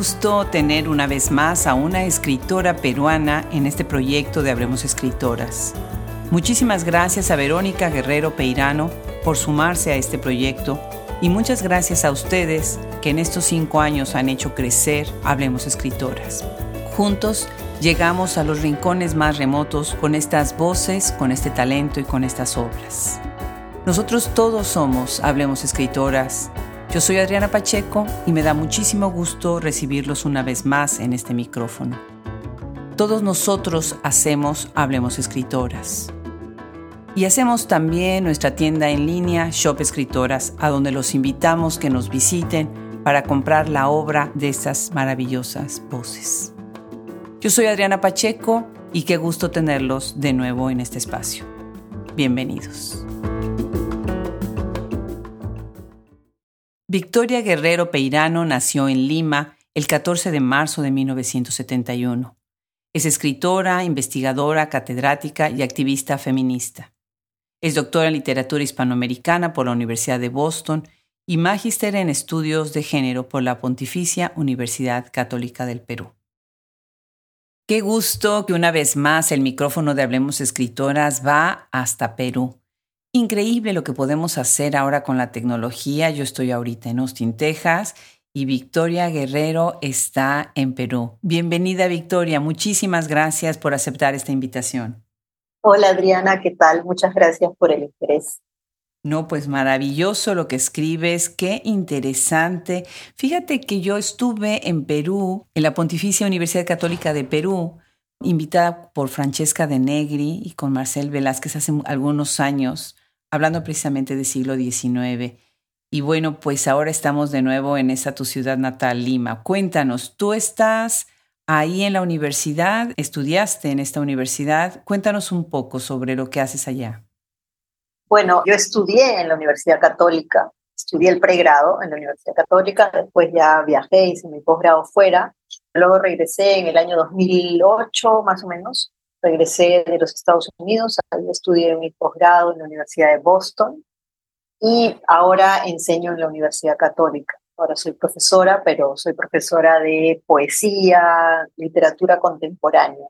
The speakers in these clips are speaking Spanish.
Gusto tener una vez más a una escritora peruana en este proyecto de Habremos Escritoras. Muchísimas gracias a Verónica Guerrero Peirano por sumarse a este proyecto y muchas gracias a ustedes que en estos cinco años han hecho crecer Hablemos Escritoras. Juntos llegamos a los rincones más remotos con estas voces, con este talento y con estas obras. Nosotros todos somos Hablemos Escritoras yo soy Adriana Pacheco y me da muchísimo gusto recibirlos una vez más en este micrófono. Todos nosotros hacemos Hablemos Escritoras. Y hacemos también nuestra tienda en línea Shop Escritoras, a donde los invitamos que nos visiten para comprar la obra de estas maravillosas voces. Yo soy Adriana Pacheco y qué gusto tenerlos de nuevo en este espacio. Bienvenidos. Victoria Guerrero Peirano nació en Lima el 14 de marzo de 1971. Es escritora, investigadora, catedrática y activista feminista. Es doctora en literatura hispanoamericana por la Universidad de Boston y magíster en estudios de género por la Pontificia Universidad Católica del Perú. Qué gusto que una vez más el micrófono de Hablemos Escritoras va hasta Perú Increíble lo que podemos hacer ahora con la tecnología. Yo estoy ahorita en Austin, Texas y Victoria Guerrero está en Perú. Bienvenida Victoria, muchísimas gracias por aceptar esta invitación. Hola Adriana, ¿qué tal? Muchas gracias por el interés. No, pues maravilloso lo que escribes, qué interesante. Fíjate que yo estuve en Perú, en la Pontificia Universidad Católica de Perú, invitada por Francesca de Negri y con Marcel Velázquez hace algunos años hablando precisamente del siglo XIX. Y bueno, pues ahora estamos de nuevo en esa tu ciudad natal, Lima. Cuéntanos, tú estás ahí en la universidad, estudiaste en esta universidad. Cuéntanos un poco sobre lo que haces allá. Bueno, yo estudié en la Universidad Católica, estudié el pregrado en la Universidad Católica, después ya viajé, hice mi posgrado fuera, luego regresé en el año 2008 más o menos regresé de los Estados Unidos, estudié mi posgrado en la Universidad de Boston y ahora enseño en la Universidad Católica. Ahora soy profesora, pero soy profesora de poesía, literatura contemporánea.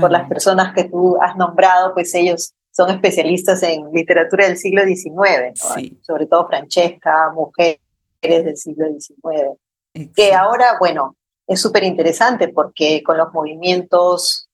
Por las personas que tú has nombrado, pues ellos son especialistas en literatura del siglo XIX, sobre todo Francesca, mujeres del siglo XIX. Que ahora, bueno, es súper interesante porque con los movimientos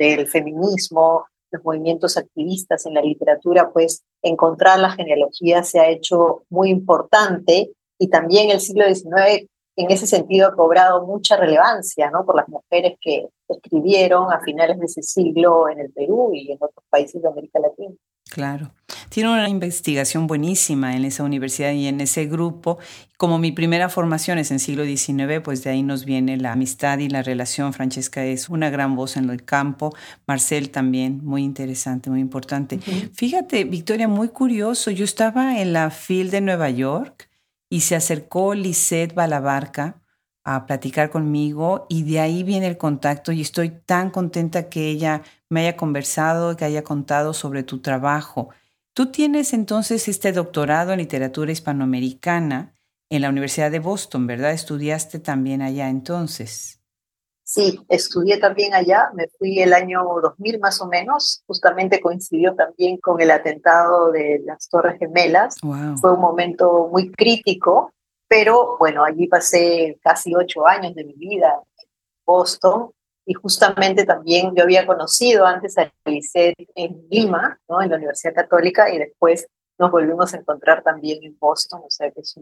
del feminismo, los movimientos activistas en la literatura, pues encontrar la genealogía se ha hecho muy importante y también el siglo XIX en ese sentido ha cobrado mucha relevancia, ¿no? Por las mujeres que escribieron a finales de ese siglo en el Perú y en otros países de América Latina. Claro. Tiene una investigación buenísima en esa universidad y en ese grupo. Como mi primera formación es en siglo XIX, pues de ahí nos viene la amistad y la relación. Francesca es una gran voz en el campo. Marcel también, muy interesante, muy importante. Fíjate, Victoria, muy curioso. Yo estaba en la FIL de Nueva York y se acercó Lisette Balabarca a platicar conmigo y de ahí viene el contacto y estoy tan contenta que ella me haya conversado, que haya contado sobre tu trabajo. Tú tienes entonces este doctorado en literatura hispanoamericana en la Universidad de Boston, ¿verdad? Estudiaste también allá entonces. Sí, estudié también allá, me fui el año 2000 más o menos, justamente coincidió también con el atentado de las Torres Gemelas. Fue un momento muy crítico pero bueno, allí pasé casi ocho años de mi vida en Boston y justamente también yo había conocido antes a Lisette en Lima, ¿no? en la Universidad Católica, y después nos volvimos a encontrar también en Boston, o sea que es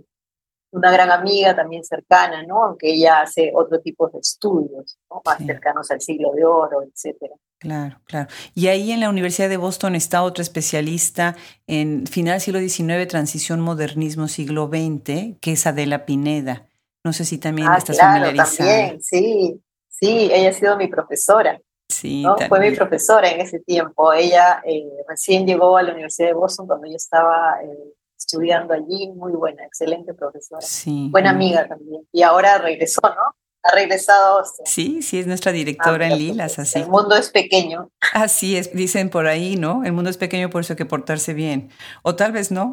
una gran amiga también cercana, ¿no? aunque ella hace otro tipo de estudios, ¿no? más cercanos al siglo de oro, etcétera. Claro, claro. Y ahí en la Universidad de Boston está otra especialista en final siglo XIX, transición modernismo siglo XX, que es Adela Pineda. No sé si también ah, estás claro, También, sí, sí, ella ha sido mi profesora. Sí, ¿no? Fue mi profesora en ese tiempo. Ella eh, recién llegó a la Universidad de Boston cuando yo estaba eh, estudiando allí. Muy buena, excelente profesora. Sí. Buena amiga también. Y ahora regresó, ¿no? ha regresado. Sí, sí, es nuestra directora ah, en Lilas, así. El mundo es pequeño. Así es, dicen por ahí, ¿no? El mundo es pequeño, por eso hay que portarse bien. O tal vez no.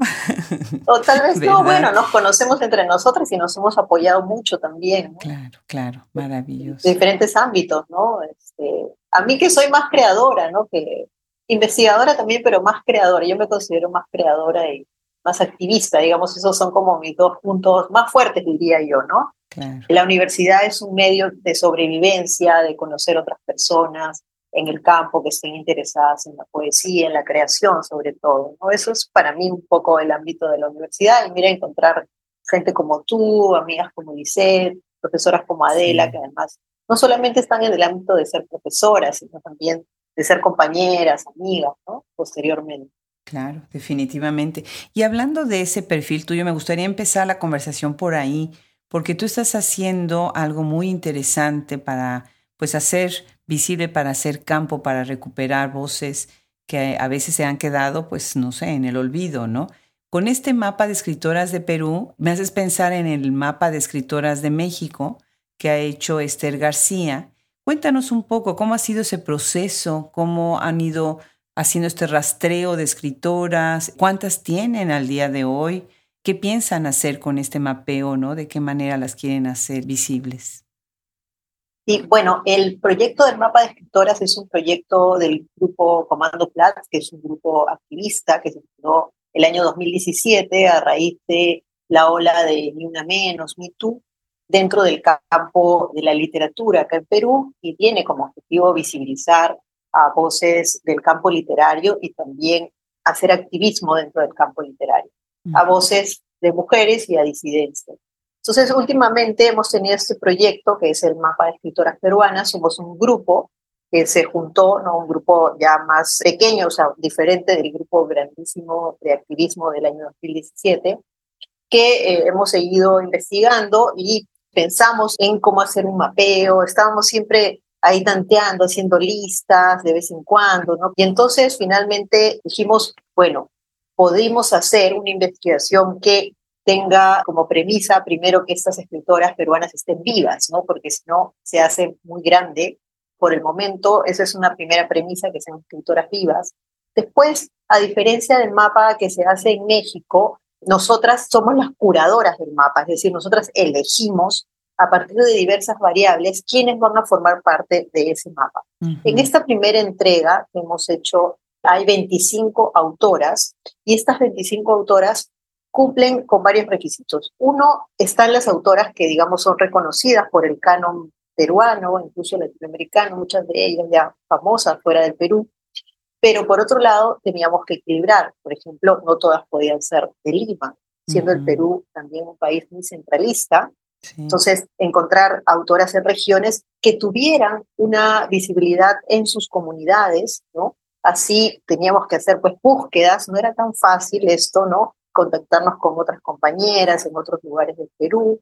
O tal vez no, bueno, nos conocemos entre nosotras y nos hemos apoyado mucho también. Claro, claro, maravilloso. De diferentes ámbitos, ¿no? Este, a mí que soy más creadora, ¿no? Que investigadora también, pero más creadora. Yo me considero más creadora y más activista, digamos, esos son como mis dos puntos más fuertes, diría yo, ¿no? La universidad es un medio de sobrevivencia, de conocer otras personas en el campo que estén interesadas en la poesía, en la creación sobre todo. ¿no? Eso es para mí un poco el ámbito de la universidad y mira encontrar gente como tú, amigas como Lisette, profesoras como Adela, que además no solamente están en el ámbito de ser profesoras, sino también de ser compañeras, amigas, ¿no? Posteriormente. Claro, definitivamente. Y hablando de ese perfil tuyo, me gustaría empezar la conversación por ahí, porque tú estás haciendo algo muy interesante para, pues, hacer visible, para hacer campo, para recuperar voces que a veces se han quedado, pues, no sé, en el olvido, ¿no? Con este mapa de escritoras de Perú, me haces pensar en el mapa de escritoras de México que ha hecho Esther García. Cuéntanos un poco cómo ha sido ese proceso, cómo han ido haciendo este rastreo de escritoras, cuántas tienen al día de hoy, qué piensan hacer con este mapeo, ¿no? De qué manera las quieren hacer visibles. Y bueno, el proyecto del mapa de escritoras es un proyecto del grupo Comando Platz, que es un grupo activista que se fundó el año 2017 a raíz de la ola de Ni Una Menos, Me Too, dentro del campo de la literatura acá en Perú y tiene como objetivo visibilizar a voces del campo literario y también hacer activismo dentro del campo literario, a voces de mujeres y a disidencias. Entonces, últimamente hemos tenido este proyecto que es el Mapa de Escritoras Peruanas. Somos un grupo que se juntó, ¿no? un grupo ya más pequeño, o sea, diferente del grupo grandísimo de activismo del año 2017, que eh, hemos seguido investigando y pensamos en cómo hacer un mapeo. Estábamos siempre ahí tanteando, haciendo listas de vez en cuando, ¿no? Y entonces finalmente dijimos, bueno, podemos hacer una investigación que tenga como premisa primero que estas escritoras peruanas estén vivas, ¿no? Porque si no se hace muy grande. Por el momento, esa es una primera premisa, que sean escritoras vivas. Después, a diferencia del mapa que se hace en México, nosotras somos las curadoras del mapa, es decir, nosotras elegimos a partir de diversas variables quiénes van a formar parte de ese mapa. En esta primera entrega que hemos hecho, hay 25 autoras y estas 25 autoras cumplen con varios requisitos. Uno, están las autoras que, digamos, son reconocidas por el canon peruano, incluso latinoamericano, muchas de ellas ya famosas fuera del Perú. Pero por otro lado, teníamos que equilibrar. Por ejemplo, no todas podían ser de Lima, siendo el Perú también un país muy centralista. Entonces, encontrar autoras en regiones que tuvieran una visibilidad en sus comunidades, ¿no? Así teníamos que hacer pues búsquedas, no era tan fácil esto, ¿no? Contactarnos con otras compañeras en otros lugares del Perú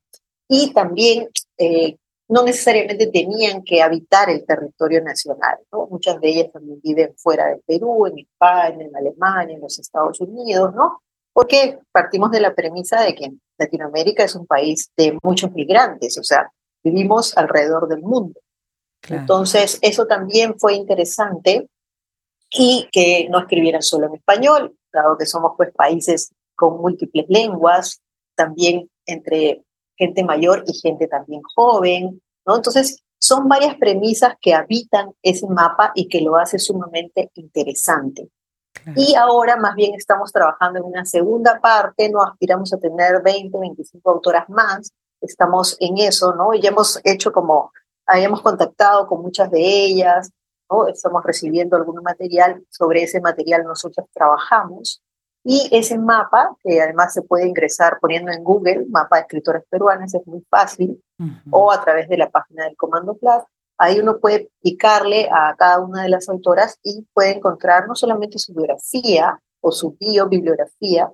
y también eh, no necesariamente tenían que habitar el territorio nacional, ¿no? Muchas de ellas también viven fuera del Perú, en España, en Alemania, en los Estados Unidos, ¿no? Porque partimos de la premisa de que Latinoamérica es un país de muchos migrantes, o sea, vivimos alrededor del mundo. Entonces, eso también fue interesante y que no escribieran solo en español, dado que somos pues países con múltiples lenguas, también entre gente mayor y gente también joven, ¿no? Entonces, son varias premisas que habitan ese mapa y que lo hace sumamente interesante. Y ahora más bien estamos trabajando en una segunda parte, no aspiramos a tener 20, 25 autoras más, estamos en eso, ¿no? Y ya hemos hecho como, habíamos contactado con muchas de ellas, ¿no? Estamos recibiendo algún material, sobre ese material nosotros trabajamos. Y ese mapa, que además se puede ingresar poniendo en Google, mapa de escritoras peruanas, es muy fácil, o a través de la página del Comando Plus, Ahí uno puede picarle a cada una de las autoras y puede encontrar no solamente su biografía o su biobibliografía,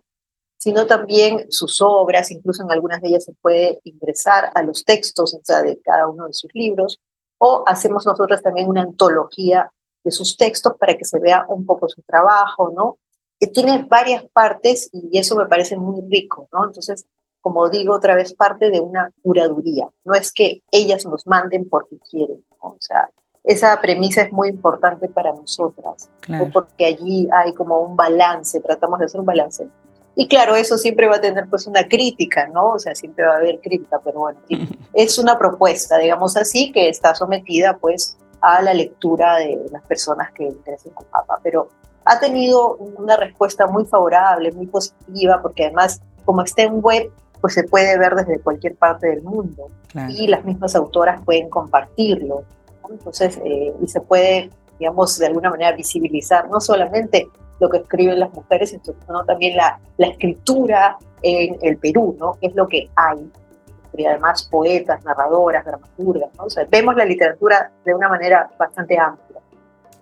sino también sus obras, incluso en algunas de ellas se puede ingresar a los textos de cada uno de sus libros, o hacemos nosotros también una antología de sus textos para que se vea un poco su trabajo, ¿no? Que tiene varias partes y eso me parece muy rico, ¿no? Entonces, como digo otra vez, parte de una curaduría. No es que ellas nos manden porque quieren, o sea, esa premisa es muy importante para nosotras, porque allí hay como un balance, tratamos de hacer un balance. Y claro, eso siempre va a tener pues una crítica, ¿no? O sea, siempre va a haber crítica, pero bueno, es una propuesta, digamos así, que está sometida pues a la lectura de las personas que interesan con Papa, pero ha tenido una respuesta muy favorable, muy positiva, porque además, como está en web, pues se puede ver desde cualquier parte del mundo y las mismas autoras pueden compartirlo. Entonces, eh, y se puede, digamos, de alguna manera visibilizar no solamente lo que escriben las mujeres, sino también la, la escritura en el Perú, ¿no? Que es lo que hay. Y además poetas, narradoras, dramaturgas, ¿no? O sea, vemos la literatura de una manera bastante amplia.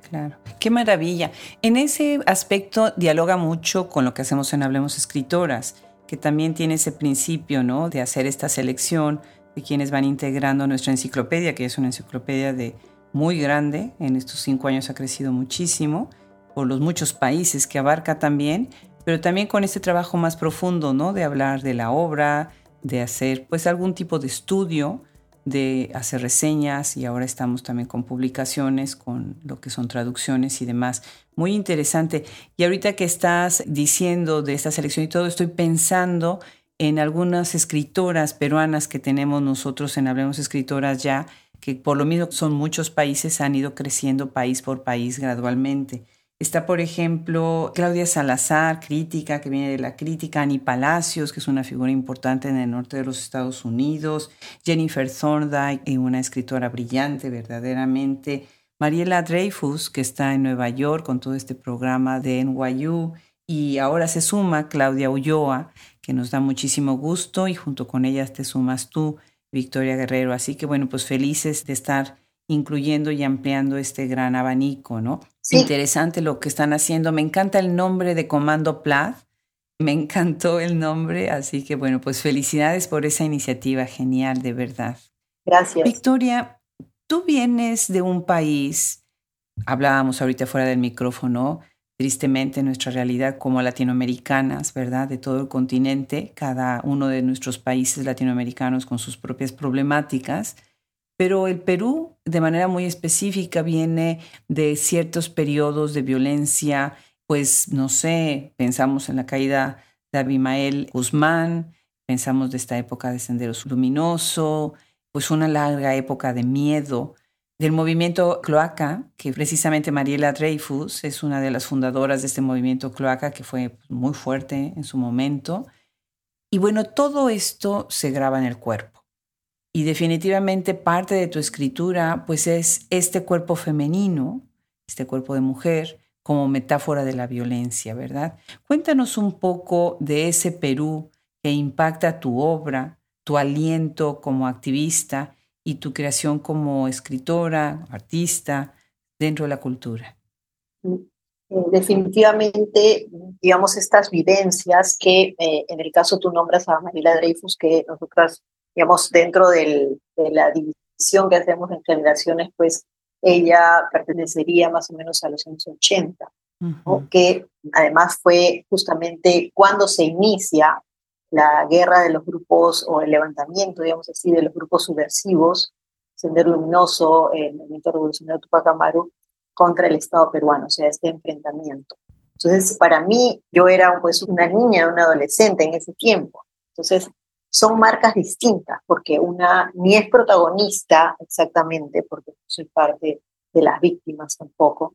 Claro, qué maravilla. En ese aspecto dialoga mucho con lo que hacemos en Hablemos Escritoras, que también tiene ese principio, ¿no? De hacer esta selección de quienes van integrando nuestra enciclopedia, que es una enciclopedia de muy grande, en estos cinco años ha crecido muchísimo, por los muchos países que abarca también, pero también con este trabajo más profundo, ¿no? De hablar de la obra, de hacer pues algún tipo de estudio, de hacer reseñas y ahora estamos también con publicaciones, con lo que son traducciones y demás. Muy interesante. Y ahorita que estás diciendo de esta selección y todo, estoy pensando en algunas escritoras peruanas que tenemos nosotros en Hablemos Escritoras ya, que por lo mismo son muchos países, han ido creciendo país por país gradualmente. Está, por ejemplo, Claudia Salazar, crítica, que viene de la crítica, Annie Palacios, que es una figura importante en el norte de los Estados Unidos, Jennifer Thorndike, una escritora brillante verdaderamente, Mariela Dreyfus, que está en Nueva York con todo este programa de NYU, y ahora se suma Claudia Ulloa, que nos da muchísimo gusto y junto con ellas te sumas tú, Victoria Guerrero. Así que bueno, pues felices de estar incluyendo y ampliando este gran abanico, ¿no? Interesante lo que están haciendo. Me encanta el nombre de Comando Plath. Me encantó el nombre, así que bueno, pues felicidades por esa iniciativa genial, de verdad. Gracias. Victoria, tú vienes de un país, hablábamos ahorita fuera del micrófono, tristemente nuestra realidad como latinoamericanas, ¿verdad? De todo el continente, cada uno de nuestros países latinoamericanos con sus propias problemáticas, pero el Perú de manera muy específica viene de ciertos periodos de violencia, pues no sé, pensamos en la caída de Abimael Guzmán, pensamos de esta época de Senderos Luminoso, pues una larga época de miedo, del movimiento Cloaca, que precisamente Mariela Dreyfus es una de las fundadoras de este movimiento Cloaca, que fue muy fuerte en su momento. Y bueno, todo esto se graba en el cuerpo. Y definitivamente parte de tu escritura, pues es este cuerpo femenino, este cuerpo de mujer, como metáfora de la violencia, ¿verdad? Cuéntanos un poco de ese Perú que impacta tu obra, tu aliento como activista y tu creación como escritora, artista dentro de la cultura? Eh, definitivamente, digamos, estas vivencias que eh, en el caso tú nombras a Mariela Dreyfus, que nosotras, digamos, dentro del, de la división que hacemos en generaciones, pues ella pertenecería más o menos a los años 80, que además fue justamente cuando se inicia la guerra de los grupos o el levantamiento, digamos así, de los grupos subversivos, Sendero Luminoso, el movimiento revolucionario Tupac Amaru, contra el Estado peruano, o sea, este enfrentamiento. Entonces, para mí, yo era pues una niña, una adolescente en ese tiempo. Entonces, son marcas distintas, porque una ni es protagonista exactamente, porque soy parte de las víctimas tampoco,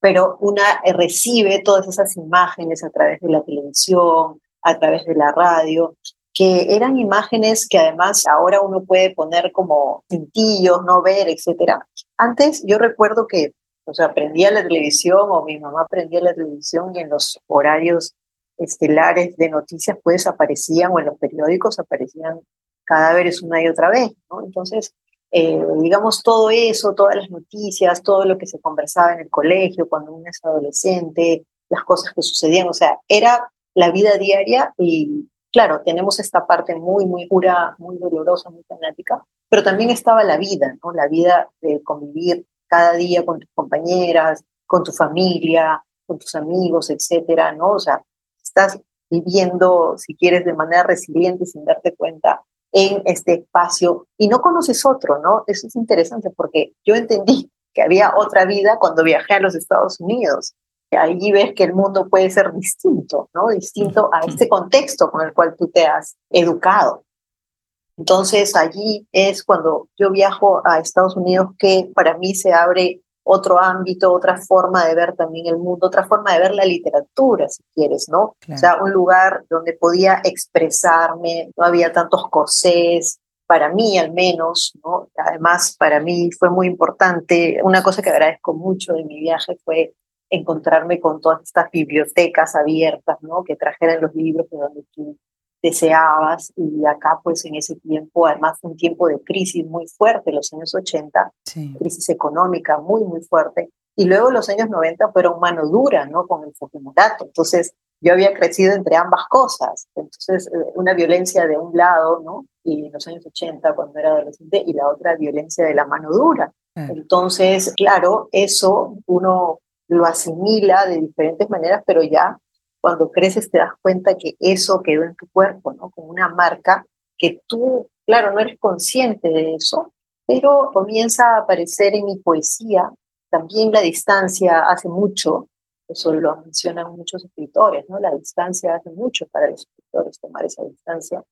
pero una recibe todas esas imágenes a través de la televisión, a través de la radio, que eran imágenes que además ahora uno puede poner como cintillos, no ver, etc. Antes yo recuerdo que, o sea, prendía la televisión o mi mamá prendía la televisión y en los horarios estelares de noticias pues aparecían o en los periódicos aparecían cadáveres una y otra vez, ¿no? Entonces, eh, digamos, todo eso, todas las noticias, todo lo que se conversaba en el colegio cuando uno es adolescente, las cosas que sucedían, o sea, era la vida diaria y claro, tenemos esta parte muy, muy pura, muy dolorosa, muy fanática, pero también estaba la vida, ¿no? La vida de convivir cada día con tus compañeras, con tu familia, con tus amigos, etcétera, ¿no? O sea, estás viviendo, si quieres, de manera resiliente sin darte cuenta en este espacio y no conoces otro, ¿no? Eso es interesante porque yo entendí que había otra vida cuando viajé a los Estados Unidos. Allí ves que el mundo puede ser distinto, ¿no? Distinto a este contexto con el cual tú te has educado. Entonces allí es cuando yo viajo a Estados Unidos que para mí se abre otro ámbito, otra forma de ver también el mundo, otra forma de ver la literatura, si quieres, ¿no? O sea, un lugar donde podía expresarme, no había tantos corsés, para mí al menos, ¿no? Además, para mí fue muy importante, una cosa que agradezco mucho de mi viaje fue encontrarme con todas estas bibliotecas abiertas, ¿no? Que trajeran los libros de donde tú deseabas y acá pues en ese tiempo, además fue un tiempo de crisis muy fuerte, los años 80, crisis económica muy, muy fuerte, y luego los años 90 fueron mano dura, ¿no? Con el Fujimorato. Entonces yo había crecido entre ambas cosas, entonces eh, una violencia de un lado, ¿no? Y en los años 80 cuando era adolescente, y la otra violencia de la mano dura. Entonces, claro, eso uno lo asimila de diferentes maneras, pero ya cuando creces te das cuenta que eso quedó en tu cuerpo, ¿no? Como una marca que tú, claro, no eres consciente de eso, pero comienza a aparecer en mi poesía. También la distancia hace mucho, eso lo mencionan muchos escritores, ¿no? La distancia hace mucho para los escritores tomar esa distancia.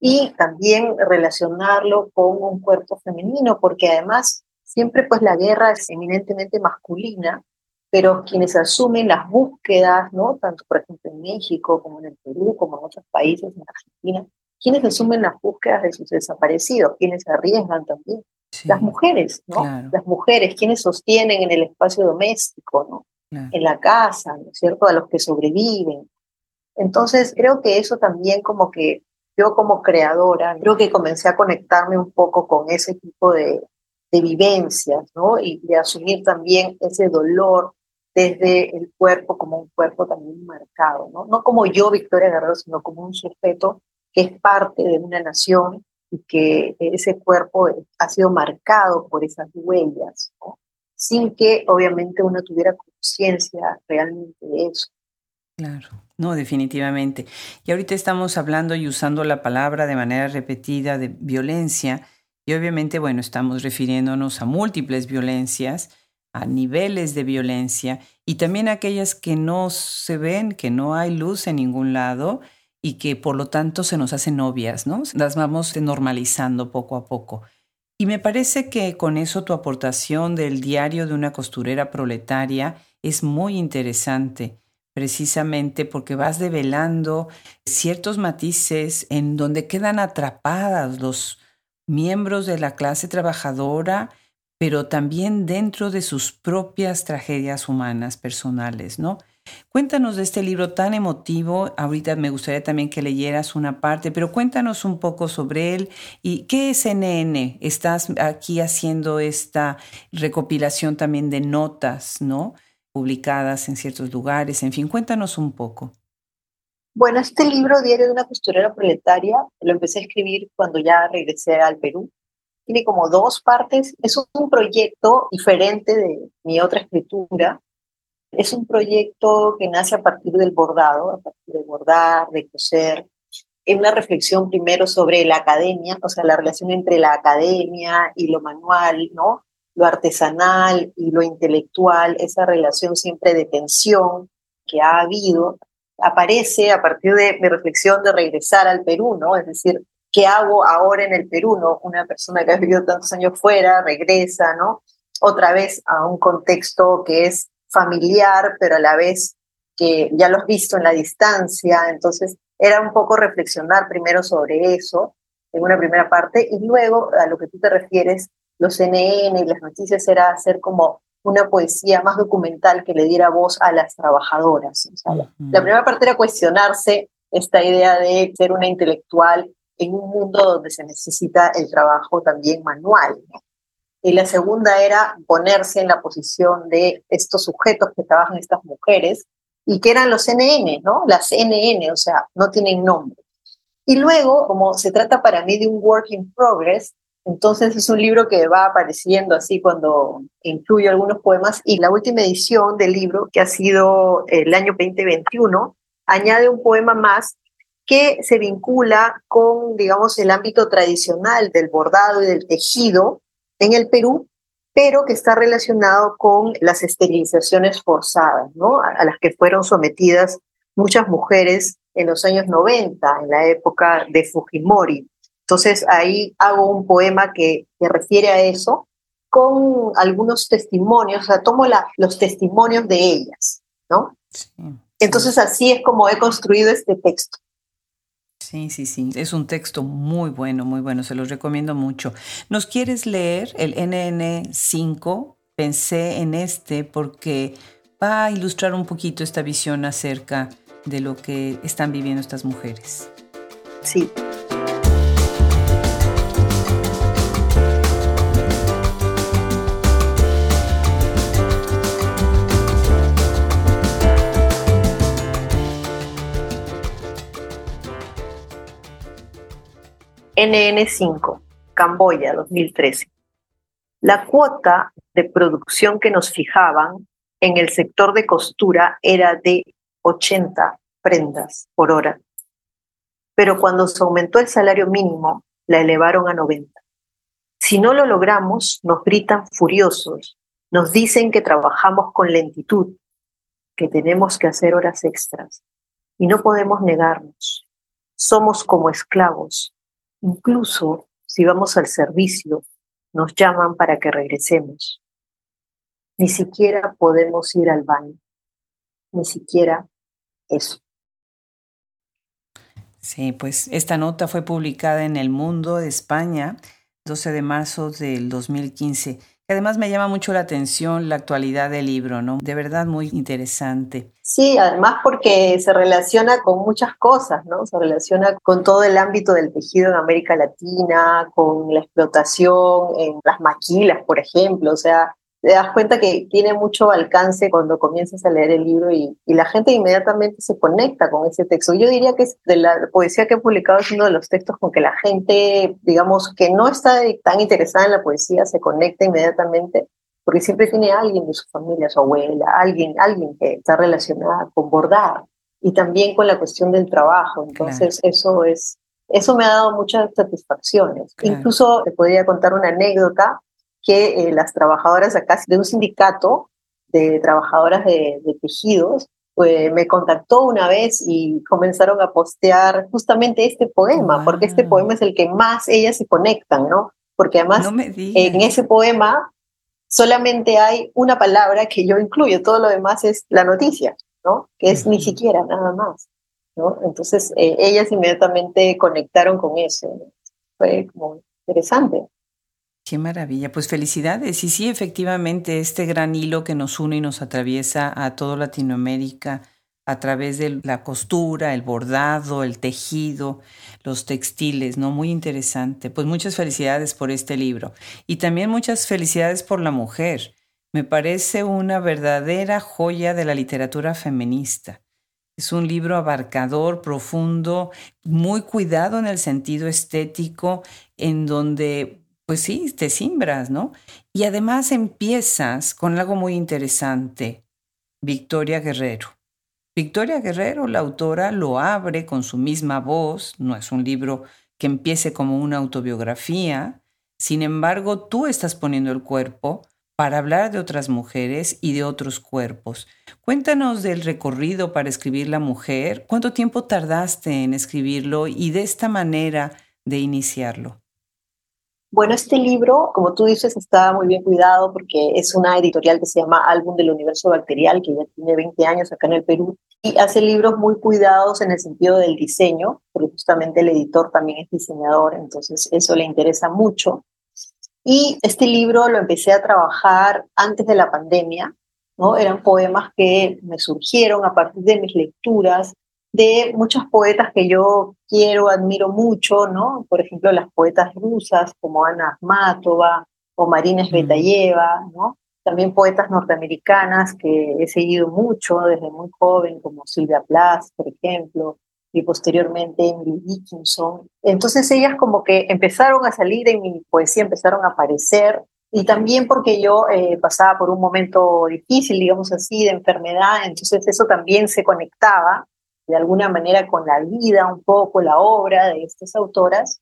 Y también relacionarlo con un cuerpo femenino, porque además siempre pues la guerra es eminentemente masculina pero quienes asumen las búsquedas, ¿no? tanto por ejemplo en México como en el Perú, como en otros países, en Argentina, quienes asumen las búsquedas de sus desaparecidos, quienes se arriesgan también. Las mujeres, ¿no? Las mujeres, quienes sostienen en el espacio doméstico, ¿no? En la casa, ¿no es cierto? A los que sobreviven. Entonces, creo que eso también como que yo como creadora, creo que comencé a conectarme un poco con ese tipo de, de vivencias, ¿no? Y de asumir también ese dolor desde el cuerpo como un cuerpo también marcado, ¿no? No como yo, Victoria Guerrero, sino como un sujeto que es parte de una nación y que ese cuerpo ha sido marcado por esas huellas, sin que obviamente uno tuviera conciencia realmente de eso. Claro, no, definitivamente. Y ahorita estamos hablando y usando la palabra de manera repetida de violencia, y obviamente, bueno, estamos refiriéndonos a múltiples violencias, niveles de violencia y también aquellas que no se ven, que no hay luz en ningún lado y que por lo tanto se nos hacen obvias, ¿no? Las vamos normalizando poco a poco. Y me parece que con eso tu aportación del diario de una costurera proletaria es muy interesante, precisamente porque vas develando ciertos matices en donde quedan atrapadas los miembros de la clase trabajadora pero también dentro de sus propias tragedias humanas personales, ¿no? Cuéntanos de este libro tan emotivo. Ahorita me gustaría también que leyeras una parte, pero cuéntanos un poco sobre él y qué es NN. Estás aquí haciendo esta recopilación también de notas, ¿no? Publicadas en ciertos lugares. En fin, cuéntanos un poco. Bueno, este libro, Diario de una costurera proletaria, lo empecé a escribir cuando ya regresé al Perú tiene como dos partes. Es un proyecto diferente de mi otra escritura. Es un proyecto que nace a partir del bordado, a partir de bordar, de coser. Es una reflexión primero sobre la academia, o sea, la relación entre la academia y lo manual, ¿no? Lo artesanal y lo intelectual, esa relación siempre de tensión que ha habido, aparece a partir de mi reflexión de regresar al Perú, ¿no? Es decir, ¿qué hago ahora en el Perú? ¿no? Una persona que ha vivido tantos años fuera, regresa, ¿no? Otra vez a un contexto que es familiar, pero a la vez que ya lo has visto en la distancia. Entonces, era un poco reflexionar primero sobre eso, en una primera parte, y luego a lo que tú te refieres, los CNN y las noticias era hacer como una poesía más documental que le diera voz a las trabajadoras. La primera parte era cuestionarse esta idea de ser una intelectual en un mundo donde se necesita el trabajo también manual. Y la segunda era ponerse en la posición de estos sujetos que trabajan estas mujeres y que eran los NN, ¿no? Las NN, o sea, no tienen nombre. Y luego, como se trata para mí de un work in progress, entonces es un libro que va apareciendo así cuando incluyo algunos poemas y la última edición del libro, que ha sido el año 2021, añade un poema más que se vincula con, digamos, el ámbito tradicional del bordado y del tejido en el Perú, pero que está relacionado con las esterilizaciones forzadas, ¿no? A, las que fueron sometidas muchas mujeres en los años 90, en la época de Fujimori. Entonces ahí hago un poema que, que refiere a eso con algunos testimonios, o sea, tomo la, los testimonios de ellas, ¿no? Entonces así es como he construido este texto. Sí, sí, sí. Es un texto muy bueno, muy bueno. Se los recomiendo mucho. ¿Nos quieres leer el NN5? Pensé en este porque va a ilustrar un poquito esta visión acerca de lo que están viviendo estas mujeres. Sí. NN5, Camboya 2013. La cuota de producción que nos fijaban en el sector de costura era de 80 prendas por hora. Pero cuando se aumentó el salario mínimo, la elevaron a 90. Si no lo logramos, nos gritan furiosos, nos dicen que trabajamos con lentitud, que tenemos que hacer horas extras. Y no podemos negarnos. Somos como esclavos, Incluso si vamos al servicio, nos llaman para que regresemos. Ni siquiera podemos ir al baño. Ni siquiera eso. Sí, pues esta nota fue publicada en El Mundo de España, 12 de marzo del 2015. Además me llama mucho la atención la actualidad del libro, ¿no? De verdad muy interesante. Sí, además porque se relaciona con muchas cosas, ¿no? Se relaciona con todo el ámbito del tejido en América Latina, con la explotación en las maquilas, por ejemplo, o sea, te das cuenta que tiene mucho alcance cuando comienzas a leer el libro y, la gente inmediatamente se conecta con ese texto. Yo diría que de la poesía que he publicado es uno de los textos con que la gente, digamos, que no está tan interesada en la poesía, se conecta inmediatamente porque siempre tiene alguien de su familia, su abuela, alguien, alguien que está relacionada con bordar y también con la cuestión del trabajo. Entonces, eso es, eso me ha dado muchas satisfacciones. Incluso te podría contar una anécdota que eh, las trabajadoras acá de un sindicato de trabajadoras de, tejidos pues, me contactó una vez y comenzaron a postear justamente este poema, porque este poema es el que más ellas se conectan, ¿no? Porque además en ese poema solamente hay una palabra que yo incluyo, todo lo demás es la noticia, ¿no? Que es ni siquiera nada más, ¿no? Entonces eh, ellas inmediatamente conectaron con eso, fue como interesante. Qué maravilla, pues felicidades. Y sí, efectivamente, este gran hilo que nos une y nos atraviesa a toda Latinoamérica a través de la costura, el bordado, el tejido, los textiles, ¿no? Muy interesante. Pues muchas felicidades por este libro. Y también muchas felicidades por la mujer. Me parece una verdadera joya de la literatura feminista. Es un libro abarcador, profundo, muy cuidado en el sentido estético, en donde pues sí, te simbras, ¿no? Y además empiezas con algo muy interesante, Victoria Guerrero. Victoria Guerrero, la autora, lo abre con su misma voz, no es un libro que empiece como una autobiografía, sin embargo, tú estás poniendo el cuerpo para hablar de otras mujeres y de otros cuerpos. Cuéntanos del recorrido para escribir La mujer, cuánto tiempo tardaste en escribirlo y de esta manera de iniciarlo. Bueno, este libro, como tú dices, está muy bien cuidado porque es una editorial que se llama Álbum del Universo Bacterial, que ya tiene 20 años acá en el Perú, y hace libros muy cuidados en el sentido del diseño, porque justamente el editor también es diseñador, entonces eso le interesa mucho. Y este libro lo empecé a trabajar antes de la pandemia, ¿no? Eran poemas que me surgieron a partir de mis lecturas de muchos poetas que yo quiero, admiro mucho, ¿no? Por ejemplo, las poetas rusas como Ana Akhmatova o Marina Svetayeva, ¿no? También poetas norteamericanas que he seguido mucho desde muy joven, como Sylvia Plath, por ejemplo, y posteriormente Emily Dickinson. Entonces ellas como que empezaron a salir en mi poesía, empezaron a aparecer, y también porque yo eh, pasaba por un momento difícil, digamos así, de enfermedad, entonces eso también se conectaba de alguna manera con la vida, un poco la obra de estas autoras.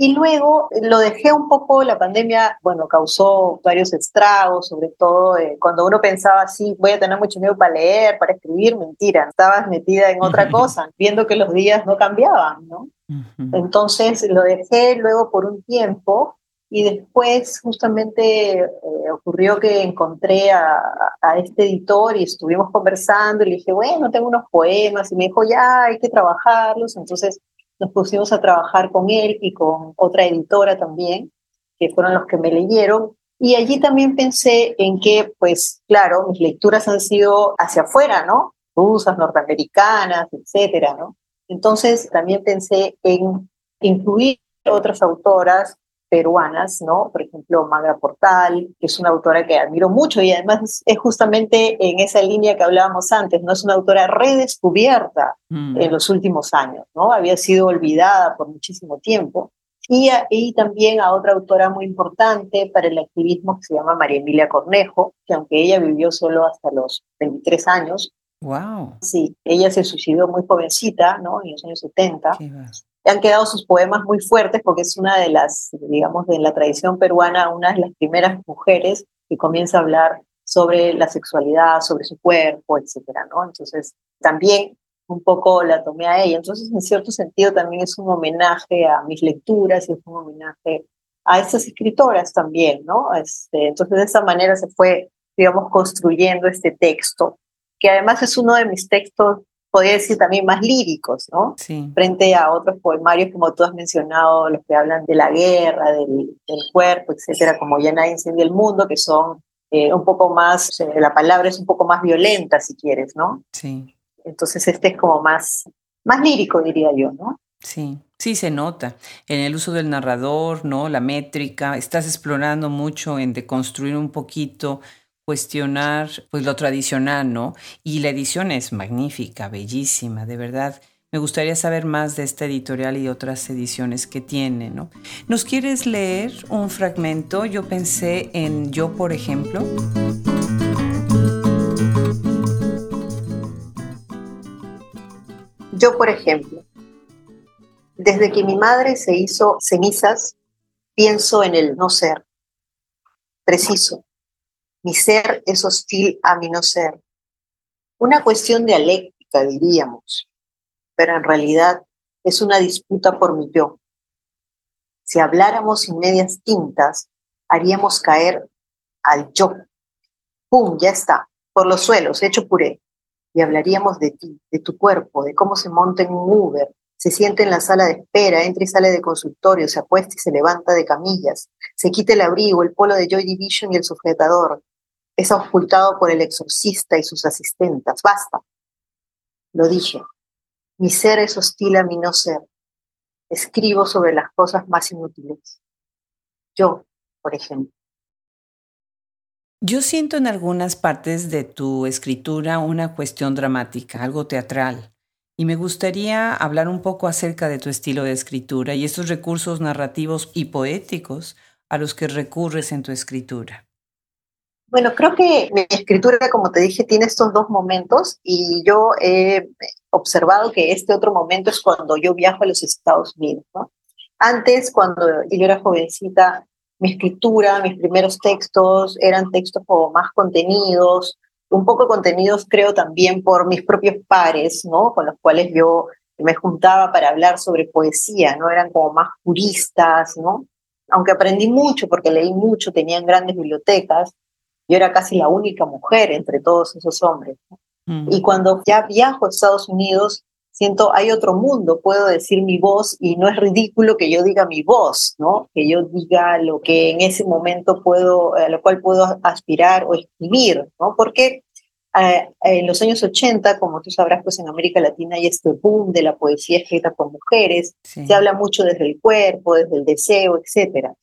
Y luego lo dejé un poco, la pandemia, bueno, causó varios estragos, sobre todo eh, cuando uno pensaba así, voy a tener mucho tiempo para leer, para escribir, mentira, estabas metida en otra cosa, viendo que los días no cambiaban, ¿no? Entonces lo dejé luego por un tiempo y después justamente eh, ocurrió que encontré a, a, este editor y estuvimos conversando y le dije, bueno, tengo unos poemas y me dijo, ya, hay que trabajarlos. Entonces nos pusimos a trabajar con él y con otra editora también, que fueron los que me leyeron. Y allí también pensé en que, pues claro, mis lecturas han sido hacia afuera, ¿no? Rusas, norteamericanas, etcétera, ¿no? Entonces también pensé en incluir otras autoras peruanas, ¿no? Por ejemplo, Magra Portal, que es una autora que admiro mucho y además es justamente en esa línea que hablábamos antes, ¿no? Es una autora redescubierta mm. en los últimos años, ¿no? Había sido olvidada por muchísimo tiempo. Y, y también a otra autora muy importante para el activismo que se llama María Emilia Cornejo, que aunque ella vivió solo hasta los 23 años, Wow. Sí, ella se suicidó muy jovencita, ¿no? En los años 70 han quedado sus poemas muy fuertes porque es una de las, digamos, de la tradición peruana, una de las primeras mujeres que comienza a hablar sobre la sexualidad, sobre su cuerpo, etcétera, ¿no? Entonces, también un poco la tomé a ella. Entonces, en cierto sentido, también es un homenaje a mis lecturas y es un homenaje a estas escritoras también, ¿no? Este, entonces, de esa manera se fue, digamos, construyendo este texto, que además es uno de mis textos podría decir también más líricos, ¿no? Sí. Frente a otros poemarios como tú has mencionado, los que hablan de la guerra, del, cuerpo, etcétera, como Ya nadie incendia el mundo, que son eh, un poco más, la palabra es un poco más violenta, si quieres, ¿no? Sí. Entonces este es como más, más lírico, diría yo, ¿no? Sí, sí se nota en el uso del narrador, ¿no? La métrica, estás explorando mucho en deconstruir un poquito cuestionar pues lo tradicional, ¿no? Y la edición es magnífica, bellísima, de verdad. Me gustaría saber más de esta editorial y otras ediciones que tiene, ¿no? ¿Nos quieres leer un fragmento? Yo pensé en Yo, por ejemplo. Yo, por ejemplo, desde que mi madre se hizo cenizas, pienso en el no ser, preciso, mi ser es hostil a mi no ser. Una cuestión dialéctica, diríamos, pero en realidad es una disputa por mi yo. Si habláramos sin medias tintas, haríamos caer al yo. ¡Pum! Ya está, por los suelos, hecho puré. Y hablaríamos de ti, de tu cuerpo, de cómo se monta en un Uber, se siente en la sala de espera, entra y sale de consultorio, se apuesta y se levanta de camillas, se quita el abrigo, el polo de Joy Division y el sujetador, es ocultado por el exorcista y sus asistentas. Basta. Lo dije. Mi ser es hostil a mi no ser. Escribo sobre las cosas más inútiles. Yo, por ejemplo. Yo siento en algunas partes de tu escritura una cuestión dramática, algo teatral. Y me gustaría hablar un poco acerca de tu estilo de escritura y estos recursos narrativos y poéticos a los que recurres en tu escritura. Bueno, creo que mi escritura, como te dije, tiene estos dos momentos y yo he observado que este otro momento es cuando yo viajo a los Estados Unidos. Antes, cuando yo era jovencita, mi escritura, mis primeros textos eran textos como más contenidos, un poco contenidos creo también por mis propios pares, ¿no? Con los cuales yo me juntaba para hablar sobre poesía, ¿no? Eran como más puristas, ¿no? Aunque aprendí mucho porque leí mucho, tenían grandes bibliotecas, yo era casi la única mujer entre todos esos hombres. Mm. Y cuando ya viajo a Estados Unidos, siento, hay otro mundo, puedo decir mi voz y no es ridículo que yo diga mi voz, ¿no? Que yo diga lo que en ese momento puedo, a lo cual puedo aspirar o escribir, ¿no? Porque eh, en los años 80, como tú sabrás, pues en América Latina hay este boom de la poesía escrita por mujeres, se habla mucho desde el cuerpo, desde el deseo, etcétera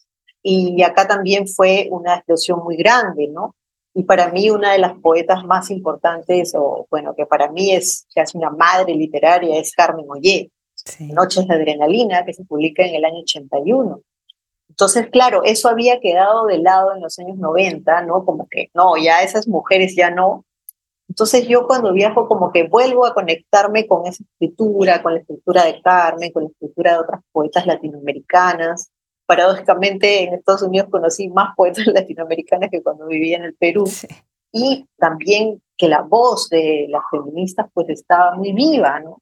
y acá también fue una explosión muy grande, ¿no? Y para mí una de las poetas más importantes, o bueno, que para mí es casi una madre literaria, es Carmen Ollé, Noches de Adrenalina, que se publica en el año 81. Entonces, claro, eso había quedado de lado en los años 90, ¿no? Como que, no, ya esas mujeres ya no. Entonces yo cuando viajo como que vuelvo a conectarme con esa escritura, con la escritura de Carmen, con la escritura de otras poetas latinoamericanas. Paradójicamente en Estados Unidos conocí más poetas latinoamericanas que cuando vivía en el Perú. Y también que la voz de las feministas pues estaba muy viva, ¿no?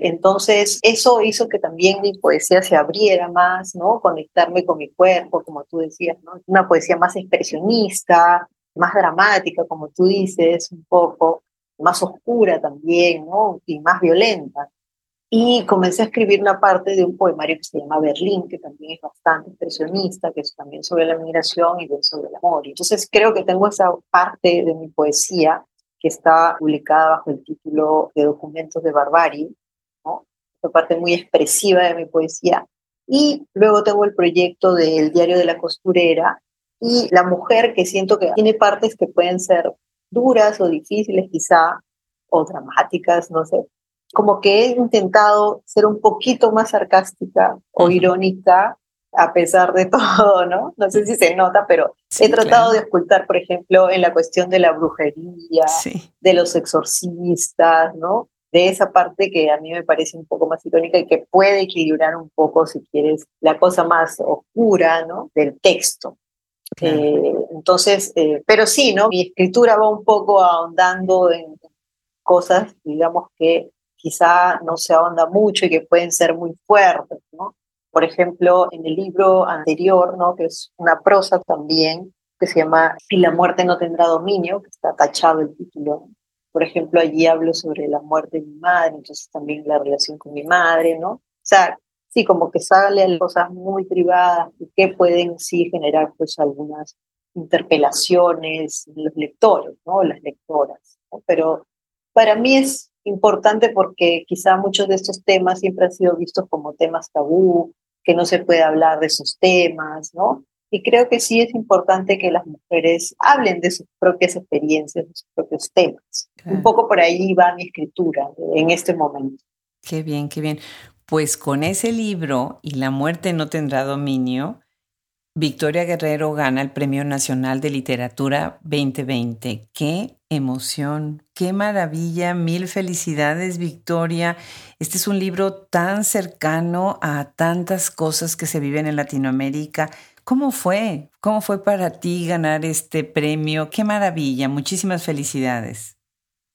Entonces, eso hizo que también mi poesía se abriera más, ¿no? Conectarme con mi cuerpo, como tú decías, ¿no? Una poesía más expresionista, más dramática, como tú dices, un poco, más oscura también, ¿no? Y más violenta. Y comencé a escribir una parte de un poemario que se llama Berlín, que también es bastante expresionista, que es también sobre la migración y sobre el amor. Entonces creo que tengo esa parte de mi poesía que está publicada bajo el título de Documentos de Barbarie, ¿no? Esa parte muy expresiva de mi poesía. Y luego tengo el proyecto del Diario de la Costurera, y la mujer que siento que tiene partes que pueden ser duras o difíciles quizá, o dramáticas, no sé. Como que he intentado ser un poquito más sarcástica o irónica a pesar de todo, ¿no? No sé si se nota, pero he tratado de ocultar, por ejemplo, en la cuestión de la brujería, de los exorcistas, ¿no? De esa parte que a mí me parece un poco más irónica y que puede equilibrar un poco, si quieres, la cosa más oscura, ¿no? Del texto. Eh, entonces, eh, pero sí, ¿no? Mi escritura va un poco ahondando en cosas, digamos, que quizá no se ahonda mucho y que pueden ser muy fuertes, ¿no? Por ejemplo, en el libro anterior, ¿no? Que es una prosa también, que se llama Si la muerte no tendrá dominio, que está tachado el título. Por ejemplo, allí hablo sobre la muerte de mi madre, entonces también la relación con mi madre, ¿no? O sea, sí, como que salen cosas muy privadas y que pueden sí generar pues algunas interpelaciones en los lectores, ¿no? Las lectoras. Pero para mí es importante porque quizá muchos de estos temas siempre han sido vistos como temas tabú, que no se puede hablar de esos temas, ¿no? Y creo que sí es importante que las mujeres hablen de sus propias experiencias, de sus propios temas. Un poco por ahí va mi escritura en este momento. Qué bien, qué bien. Pues con ese libro y La muerte no tendrá dominio, Victoria Guerrero gana el Premio Nacional de Literatura 2020. ¡Qué emoción! ¡Qué maravilla! Mil felicidades, Victoria. Este es un libro tan cercano a tantas cosas que se viven en Latinoamérica. ¿Cómo fue? ¿Cómo fue para ti ganar este premio? ¡Qué maravilla! Muchísimas felicidades.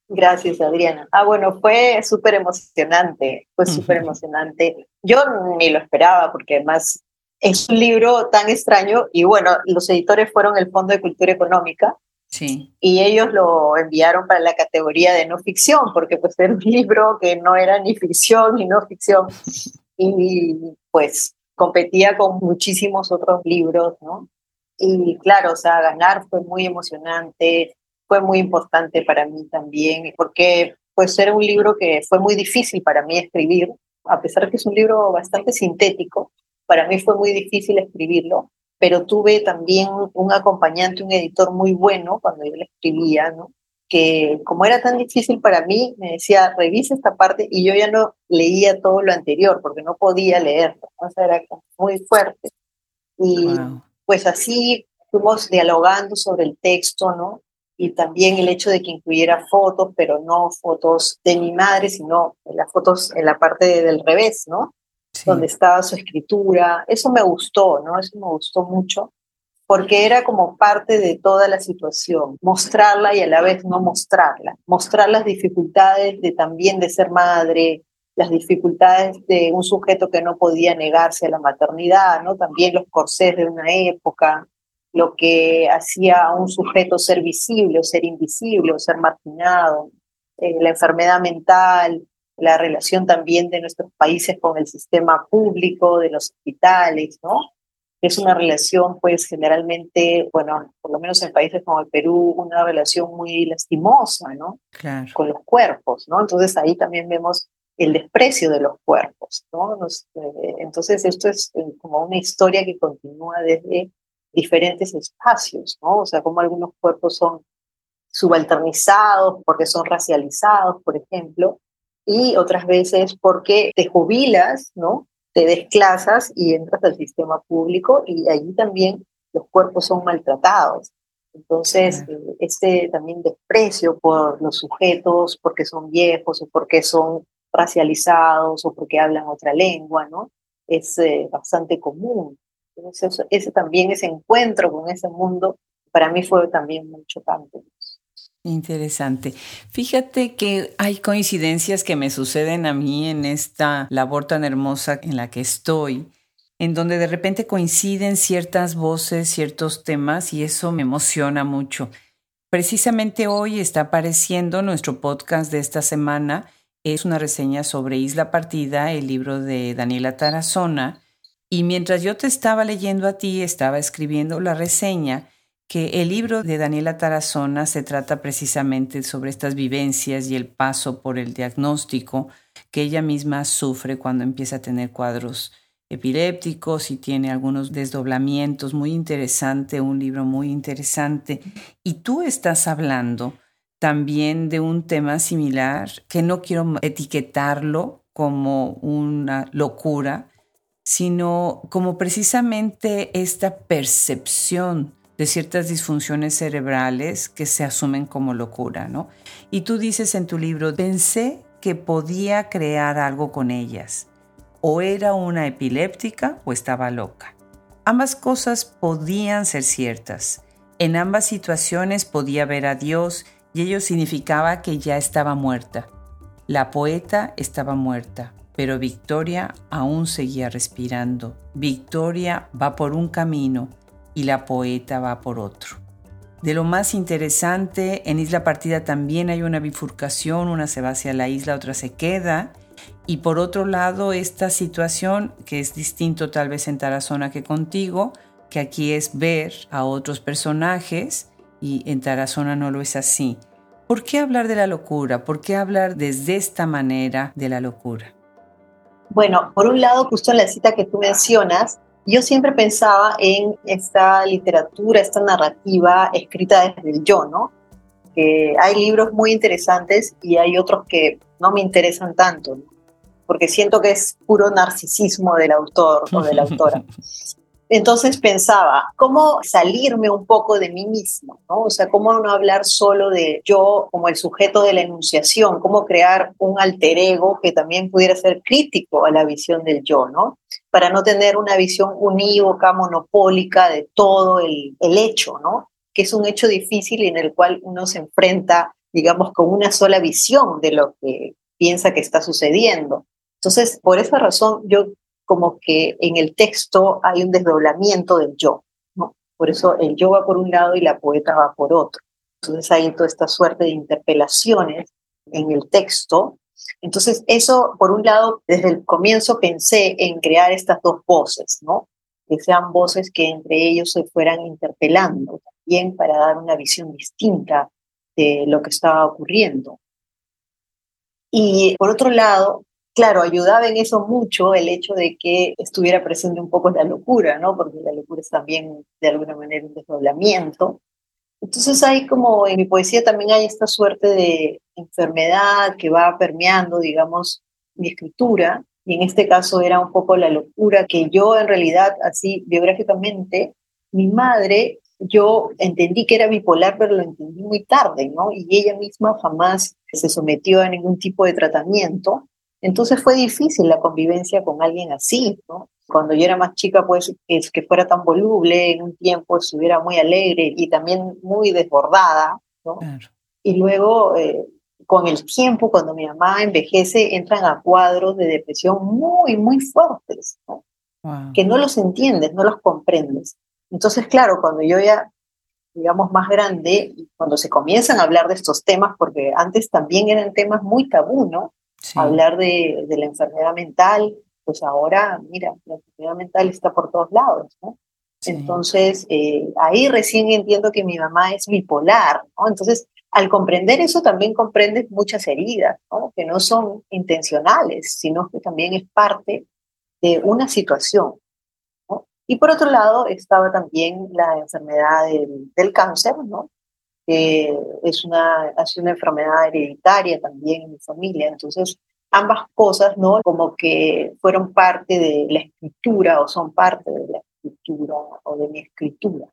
Gracias, Adriana. Ah, bueno, fue súper emocionante, fue súper emocionante. Yo ni lo esperaba porque además es un libro tan extraño y bueno, los editores fueron el Fondo de Cultura Económica sí. y ellos lo enviaron para la categoría de no ficción porque pues era un libro que no era ni ficción ni no ficción y pues competía con muchísimos otros libros, ¿no? Y claro, o sea, ganar fue muy emocionante fue muy importante para mí también, porque pues era un libro que fue muy difícil para mí escribir, a pesar que es un libro bastante sintético, para mí fue muy difícil escribirlo, pero tuve también un acompañante, un editor muy bueno cuando yo le escribía, ¿no? que como era tan difícil para mí, me decía, revisa esta parte y yo ya no leía todo lo anterior porque no podía leerlo, o sea, era muy fuerte. Y pues así fuimos dialogando sobre el texto, ¿no? y también el hecho de que incluyera fotos, pero no fotos de mi madre, sino las fotos en la parte del revés, ¿no? Donde estaba su escritura. Eso me gustó, ¿no? Eso me gustó mucho, porque era como parte de toda la situación, mostrarla y a la vez no mostrarla, mostrar las dificultades de también de ser madre, las dificultades de un sujeto que no podía negarse a la maternidad, ¿no? También los corsés de una época, lo que hacía a un sujeto ser visible o ser invisible o ser marginado, eh, la enfermedad mental, la relación también de nuestros países con el sistema público, de los hospitales, ¿no? Es una relación, pues, generalmente, bueno, por lo menos en países como el Perú, una relación muy lastimosa, ¿no? Claro. Con los cuerpos, ¿no? Entonces ahí también vemos el desprecio de los cuerpos, ¿no? Eh, entonces esto es eh, como una historia que continúa desde diferentes espacios, ¿no? O sea, como algunos cuerpos son subalternizados porque son racializados, por ejemplo, y otras veces porque te jubilas, ¿no? Te desclasas y entras al sistema público y allí también los cuerpos son maltratados. Entonces, eh, este también desprecio por los sujetos porque son viejos o porque son racializados o porque hablan otra lengua, ¿no? Es eh, bastante común. Entonces, ese también, ese encuentro con ese mundo, para mí fue también muy chocante. Interesante. Fíjate que hay coincidencias que me suceden a mí en esta labor tan hermosa en la que estoy, en donde de repente coinciden ciertas voces, ciertos temas y eso me emociona mucho. Precisamente hoy está apareciendo nuestro podcast de esta semana. Es una reseña sobre Isla Partida, el libro de Daniela Tarazona. Y mientras yo te estaba leyendo a ti, estaba escribiendo la reseña que el libro de Daniela Tarazona se trata precisamente sobre estas vivencias y el paso por el diagnóstico que ella misma sufre cuando empieza a tener cuadros epilépticos y tiene algunos desdoblamientos. Muy interesante, un libro muy interesante. Y tú estás hablando también de un tema similar que no quiero etiquetarlo como una locura, sino como precisamente esta percepción de ciertas disfunciones cerebrales que se asumen como locura, ¿no? Y tú dices en tu libro, pensé que podía crear algo con ellas. O era una epiléptica o estaba loca. Ambas cosas podían ser ciertas. En ambas situaciones podía ver a Dios y ello significaba que ya estaba muerta. La poeta estaba muerta, pero Victoria aún seguía respirando. Victoria va por un camino y la poeta va por otro. De lo más interesante, en Isla Partida también hay una bifurcación, una se va hacia la isla, otra se queda. Y por otro lado, esta situación, que es distinto tal vez en Tarazona que contigo, que aquí es ver a otros personajes y en Tarazona no lo es así. ¿Por qué hablar de la locura? ¿Por qué hablar desde esta manera de la locura? Bueno, por un lado, justo en la cita que tú mencionas, yo siempre pensaba en esta literatura, esta narrativa escrita desde el yo, ¿no? Que hay libros muy interesantes y hay otros que no me interesan tanto, porque siento que es puro narcisismo del autor o de la autora. Entonces pensaba, ¿cómo salirme un poco de mí mismo? ¿no? O sea, ¿cómo no hablar solo de yo como el sujeto de la enunciación? ¿Cómo crear un alter ego que también pudiera ser crítico a la visión del yo, ¿no? Para no tener una visión unívoca, monopólica de todo el, el hecho, ¿no? Que es un hecho difícil en el cual uno se enfrenta, digamos, con una sola visión de lo que piensa que está sucediendo. Entonces, por esa razón, yo como que en el texto hay un desdoblamiento del yo. Por eso el yo va por un lado y la poeta va por otro. Entonces hay toda esta suerte de interpelaciones en el texto. Entonces eso, por un lado, desde el comienzo pensé en crear estas dos voces, ¿no? Que sean voces que entre ellos se fueran interpelando, también para dar una visión distinta de lo que estaba ocurriendo. Y por otro lado, claro, ayudaba en eso mucho el hecho de que estuviera presente un poco la locura, ¿no? Porque la locura es también de alguna manera un desdoblamiento. Entonces hay como en mi poesía también hay esta suerte de enfermedad que va permeando, digamos, mi escritura. Y en este caso era un poco la locura que yo en realidad, así biográficamente, mi madre, yo entendí que era bipolar, pero lo entendí muy tarde, ¿no? Y ella misma jamás se sometió a ningún tipo de tratamiento entonces fue difícil la convivencia con alguien así, ¿no? Cuando yo era más chica, pues es que fuera tan voluble, en un tiempo estuviera muy alegre y también muy desbordada, ¿no? Y luego, eh, con el tiempo, cuando mi mamá envejece, entran a cuadros de depresión muy, muy fuertes, ¿no? Que no los entiendes, no los comprendes. Entonces, claro, cuando yo ya digamos, más grande, cuando se comienzan a hablar de estos temas, porque antes también eran temas muy tabú, ¿no? hablar de, de, la enfermedad mental, pues ahora, mira, la enfermedad mental está por todos lados, ¿no? Entonces, eh, ahí recién entiendo que mi mamá es bipolar, ¿no? Entonces, al comprender eso también comprendes muchas heridas, ¿no? Que no son intencionales, sino que también es parte de una situación, ¿no? Y por otro lado, estaba también la enfermedad del, del cáncer, ¿no? que es una, sido una enfermedad hereditaria también en mi familia. Entonces, ambas cosas, ¿no? Como que fueron parte de la escritura o son parte de la escritura o de mi escritura.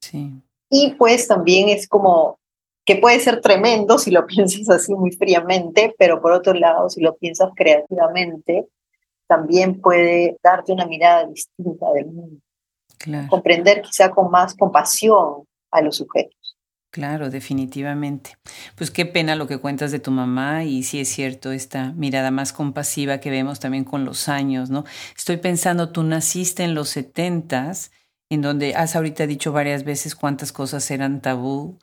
Sí. Y pues también es como que puede ser tremendo si lo piensas así muy fríamente, pero por otro lado, si lo piensas creativamente, también puede darte una mirada distinta del mundo. Comprender quizá con más compasión a los sujetos. Claro, definitivamente. Pues qué pena lo que cuentas de tu mamá y sí es cierto esta mirada más compasiva que vemos también con los años, ¿no? Estoy pensando, tú naciste en los setentas, en donde has ahorita dicho varias veces cuántas cosas eran tabú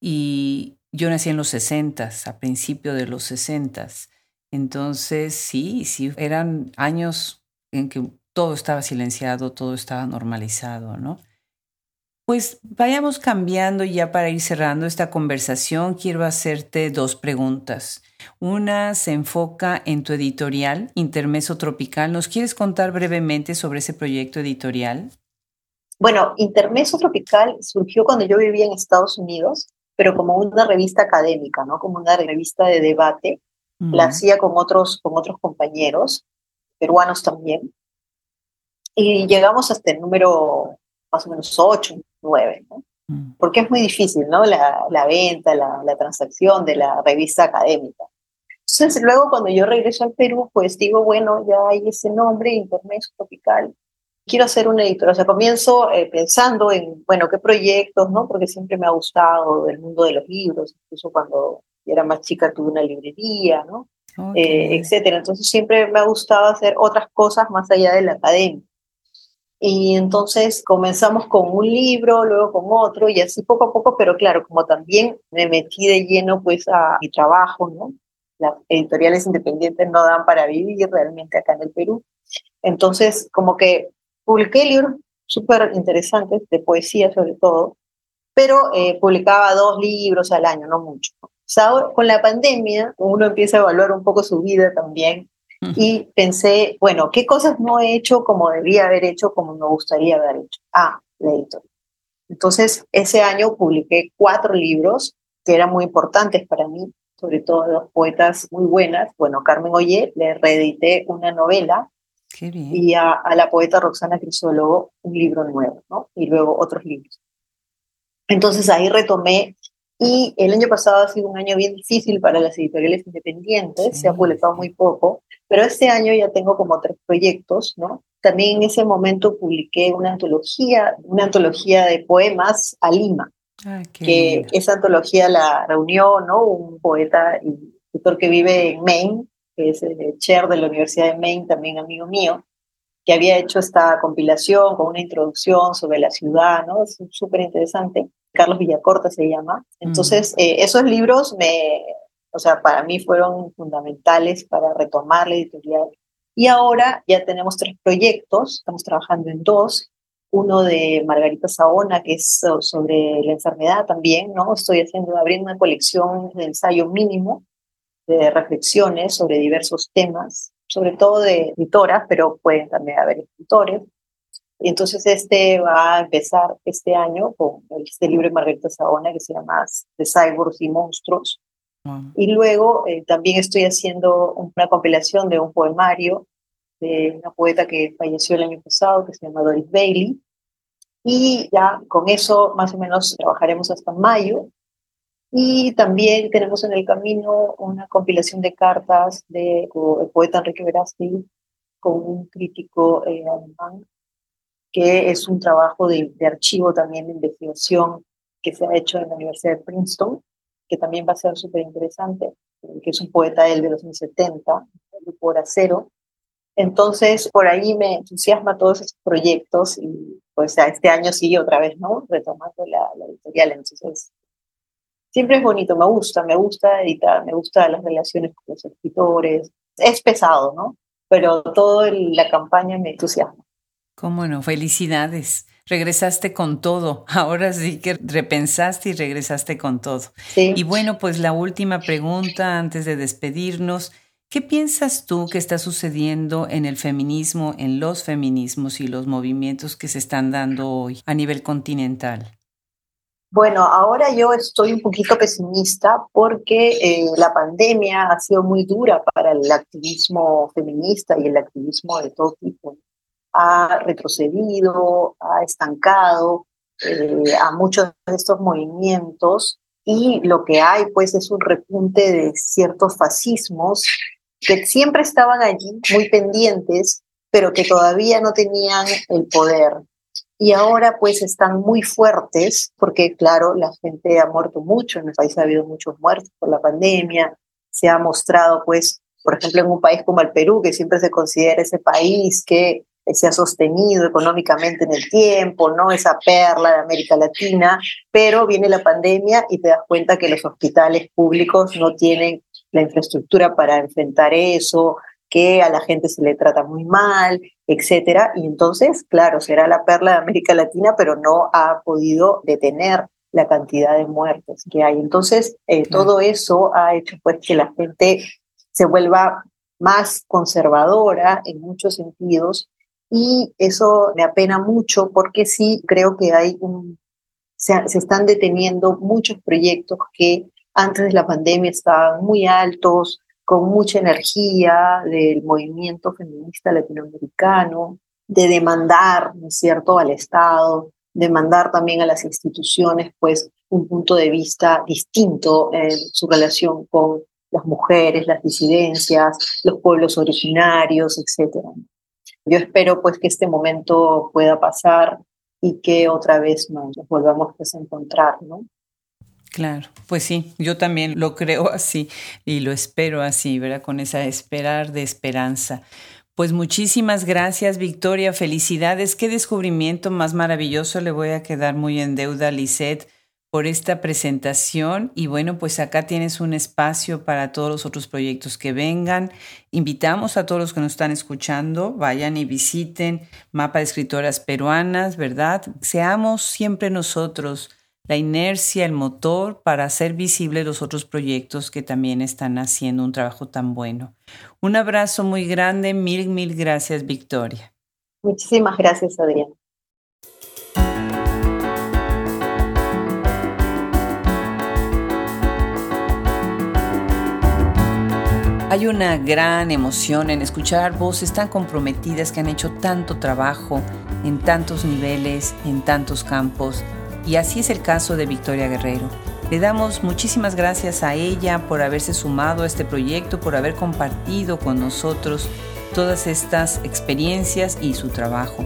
y yo nací en los sesentas, a principio de los sesentas. Entonces, sí, sí, eran años en que todo estaba silenciado, todo estaba normalizado, ¿no? Pues vayamos cambiando ya para ir cerrando esta conversación. Quiero hacerte dos preguntas. Una se enfoca en tu editorial, Intermeso Tropical. ¿Nos quieres contar brevemente sobre ese proyecto editorial? Bueno, Intermeso Tropical surgió cuando yo vivía en Estados Unidos, pero como una revista académica, ¿no? Como una revista de debate. La hacía con otros, con otros compañeros, peruanos también. Y llegamos hasta el número más o menos 8, 9, ¿no? Mm. Porque es muy difícil, ¿no? La, la venta, la, la, transacción de la revista académica. Entonces, luego cuando yo regreso al Perú, pues digo, bueno, ya hay ese nombre, Internet Tropical. Quiero hacer una editorial. O sea, comienzo eh, pensando en, bueno, qué proyectos, ¿no? Porque siempre me ha gustado el mundo de los libros. Incluso cuando era más chica tuve una librería, ¿no? Eh, etcétera. Entonces siempre me ha gustado hacer otras cosas más allá de la academia. Y entonces comenzamos con un libro, luego con otro, y así poco a poco, pero claro, como también me metí de lleno pues a mi trabajo, ¿no? Las editoriales independientes no dan para vivir realmente acá en el Perú. Entonces, como que publiqué libros súper interesantes, de poesía sobre todo, pero eh, publicaba dos libros al año, no mucho. O sea, con la pandemia uno empieza a evaluar un poco su vida también y pensé, bueno, ¿qué cosas no he hecho como debía haber hecho, como me gustaría haber hecho? Ah, la editorial. Entonces, ese año publiqué cuatro libros que eran muy importantes para mí, sobre todo dos poetas muy buenas. Bueno, Carmen Oye, le reedité una novela y a, la poeta Roxana Crisólogo un libro nuevo, ¿no? Y luego otros libros. Entonces ahí retomé y el año pasado ha sido un año bien difícil para las editoriales independientes, se ha publicado muy poco, pero este año ya tengo como tres proyectos, ¿no? También en ese momento publiqué una antología, una antología de poemas a Lima, ah, que esa antología la reunió, ¿no? Un poeta y escritor que vive en Maine, que es el chair de la Universidad de Maine, también amigo mío, que había hecho esta compilación con una introducción sobre la ciudad, ¿no? Es súper interesante. Carlos Villacorta se llama. Entonces, eh, esos libros me, o sea, para mí fueron fundamentales para retomar la editorial. Y ahora ya tenemos tres proyectos, estamos trabajando en dos. Uno de Margarita Saona, que es sobre la enfermedad también, ¿no? Estoy haciendo, abriendo una colección de ensayo mínimo de reflexiones sobre diversos temas, sobre todo de escritoras, pero pueden también haber escritores. Entonces este va a empezar este año con este libro de Margarita Saona que se llama De Cyborgs y Monstruos. Y luego eh, también estoy haciendo una compilación de un poemario de una poeta que falleció el año pasado, que se llama Doris Bailey. Y ya con eso más o menos trabajaremos hasta mayo. Y también tenemos en el camino una compilación de cartas del de, poeta Enrique Verástegui con un crítico eh, alemán que es un trabajo de, archivo también de investigación que se ha hecho en la Universidad de Princeton, que también va a ser súper interesante, que es un poeta él de los años 70, el grupo Acero. Entonces, por ahí me entusiasma todos esos proyectos y pues este año sigue otra vez, ¿no? Retomando la, la editorial. Entonces, siempre es bonito, me gusta, me gusta editar, me gusta las relaciones con los escritores. Es pesado, ¿no? Pero toda la campaña me entusiasma. Cómo no, felicidades. Regresaste con todo. Ahora sí que repensaste y regresaste con todo. Y bueno, pues la última pregunta antes de despedirnos. ¿Qué piensas tú que está sucediendo en el feminismo, en los feminismos y los movimientos que se están dando hoy a nivel continental? Bueno, ahora yo estoy un poquito pesimista porque eh, la pandemia ha sido muy dura para el activismo feminista y el activismo de todo tipo ha retrocedido, ha estancado. eh, a muchos de estos movimientos y lo que hay pues es un repunte de ciertos fascismos que siempre estaban allí muy pendientes, pero que todavía no tenían el poder. Y ahora pues están muy fuertes porque claro, la gente ha muerto mucho, en el país ha habido muchos muertos por la pandemia, se ha mostrado pues, por ejemplo, en un país como el Perú, que siempre se considera ese país que se ha sostenido económicamente en el tiempo, ¿no? Esa perla de América Latina, pero viene la pandemia y te das cuenta que los hospitales públicos no tienen la infraestructura para enfrentar eso, que a la gente se le trata muy mal, etcétera, y entonces, claro, será la perla de América Latina, pero no ha podido detener la cantidad de muertes que hay. Entonces, eh, todo eso ha hecho pues que la gente se vuelva más conservadora en muchos sentidos y eso me apena mucho porque sí creo que hay un, se, se están deteniendo muchos proyectos que antes de la pandemia estaban muy altos, con mucha energía del movimiento feminista latinoamericano, de demandar, ¿no cierto?, al Estado, demandar también a las instituciones, pues, un punto de vista distinto en su relación con las mujeres, las disidencias, los pueblos originarios, etcétera. Yo espero pues que este momento pueda pasar y que otra vez nos volvamos pues, a encontrar, ¿no? Claro, pues sí, yo también lo creo así y lo espero así, ¿verdad? Con esa esperar de esperanza. Pues muchísimas gracias, Victoria. Felicidades. Qué descubrimiento más maravilloso. Le voy a quedar muy en deuda a por esta presentación y bueno, pues acá tienes un espacio para todos los otros proyectos que vengan. Invitamos a todos los que nos están escuchando, vayan y visiten Mapa de Escritoras Peruanas, ¿verdad? Seamos siempre nosotros la inercia, el motor para hacer visibles los otros proyectos que también están haciendo un trabajo tan bueno. Un abrazo muy grande, mil, mil gracias, Victoria. Muchísimas gracias, Adrián. Hay una gran emoción en escuchar voces tan comprometidas que han hecho tanto trabajo en tantos niveles, en tantos campos, y así es el caso de Victoria Guerrero. Le damos muchísimas gracias a ella por haberse sumado a este proyecto, por haber compartido con nosotros todas estas experiencias y su trabajo.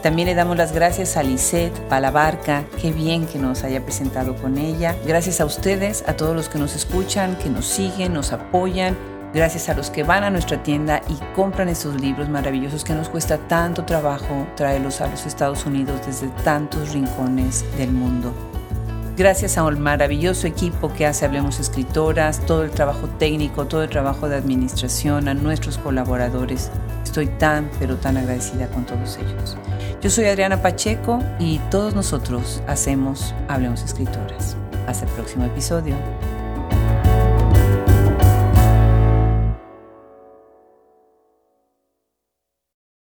También le damos las gracias a Lisette Palabarca, qué bien que nos haya presentado con ella. Gracias a ustedes, a todos los que nos escuchan, que nos siguen, nos apoyan Gracias a los que van a nuestra tienda y compran estos libros maravillosos que nos cuesta tanto trabajo traerlos a los Estados Unidos desde tantos rincones del mundo. Gracias a un maravilloso equipo que hace Hablemos Escritoras, todo el trabajo técnico, todo el trabajo de administración, a nuestros colaboradores. Estoy tan, pero tan agradecida con todos ellos. Yo soy Adriana Pacheco y todos nosotros hacemos Hablemos Escritoras. Hasta el próximo episodio.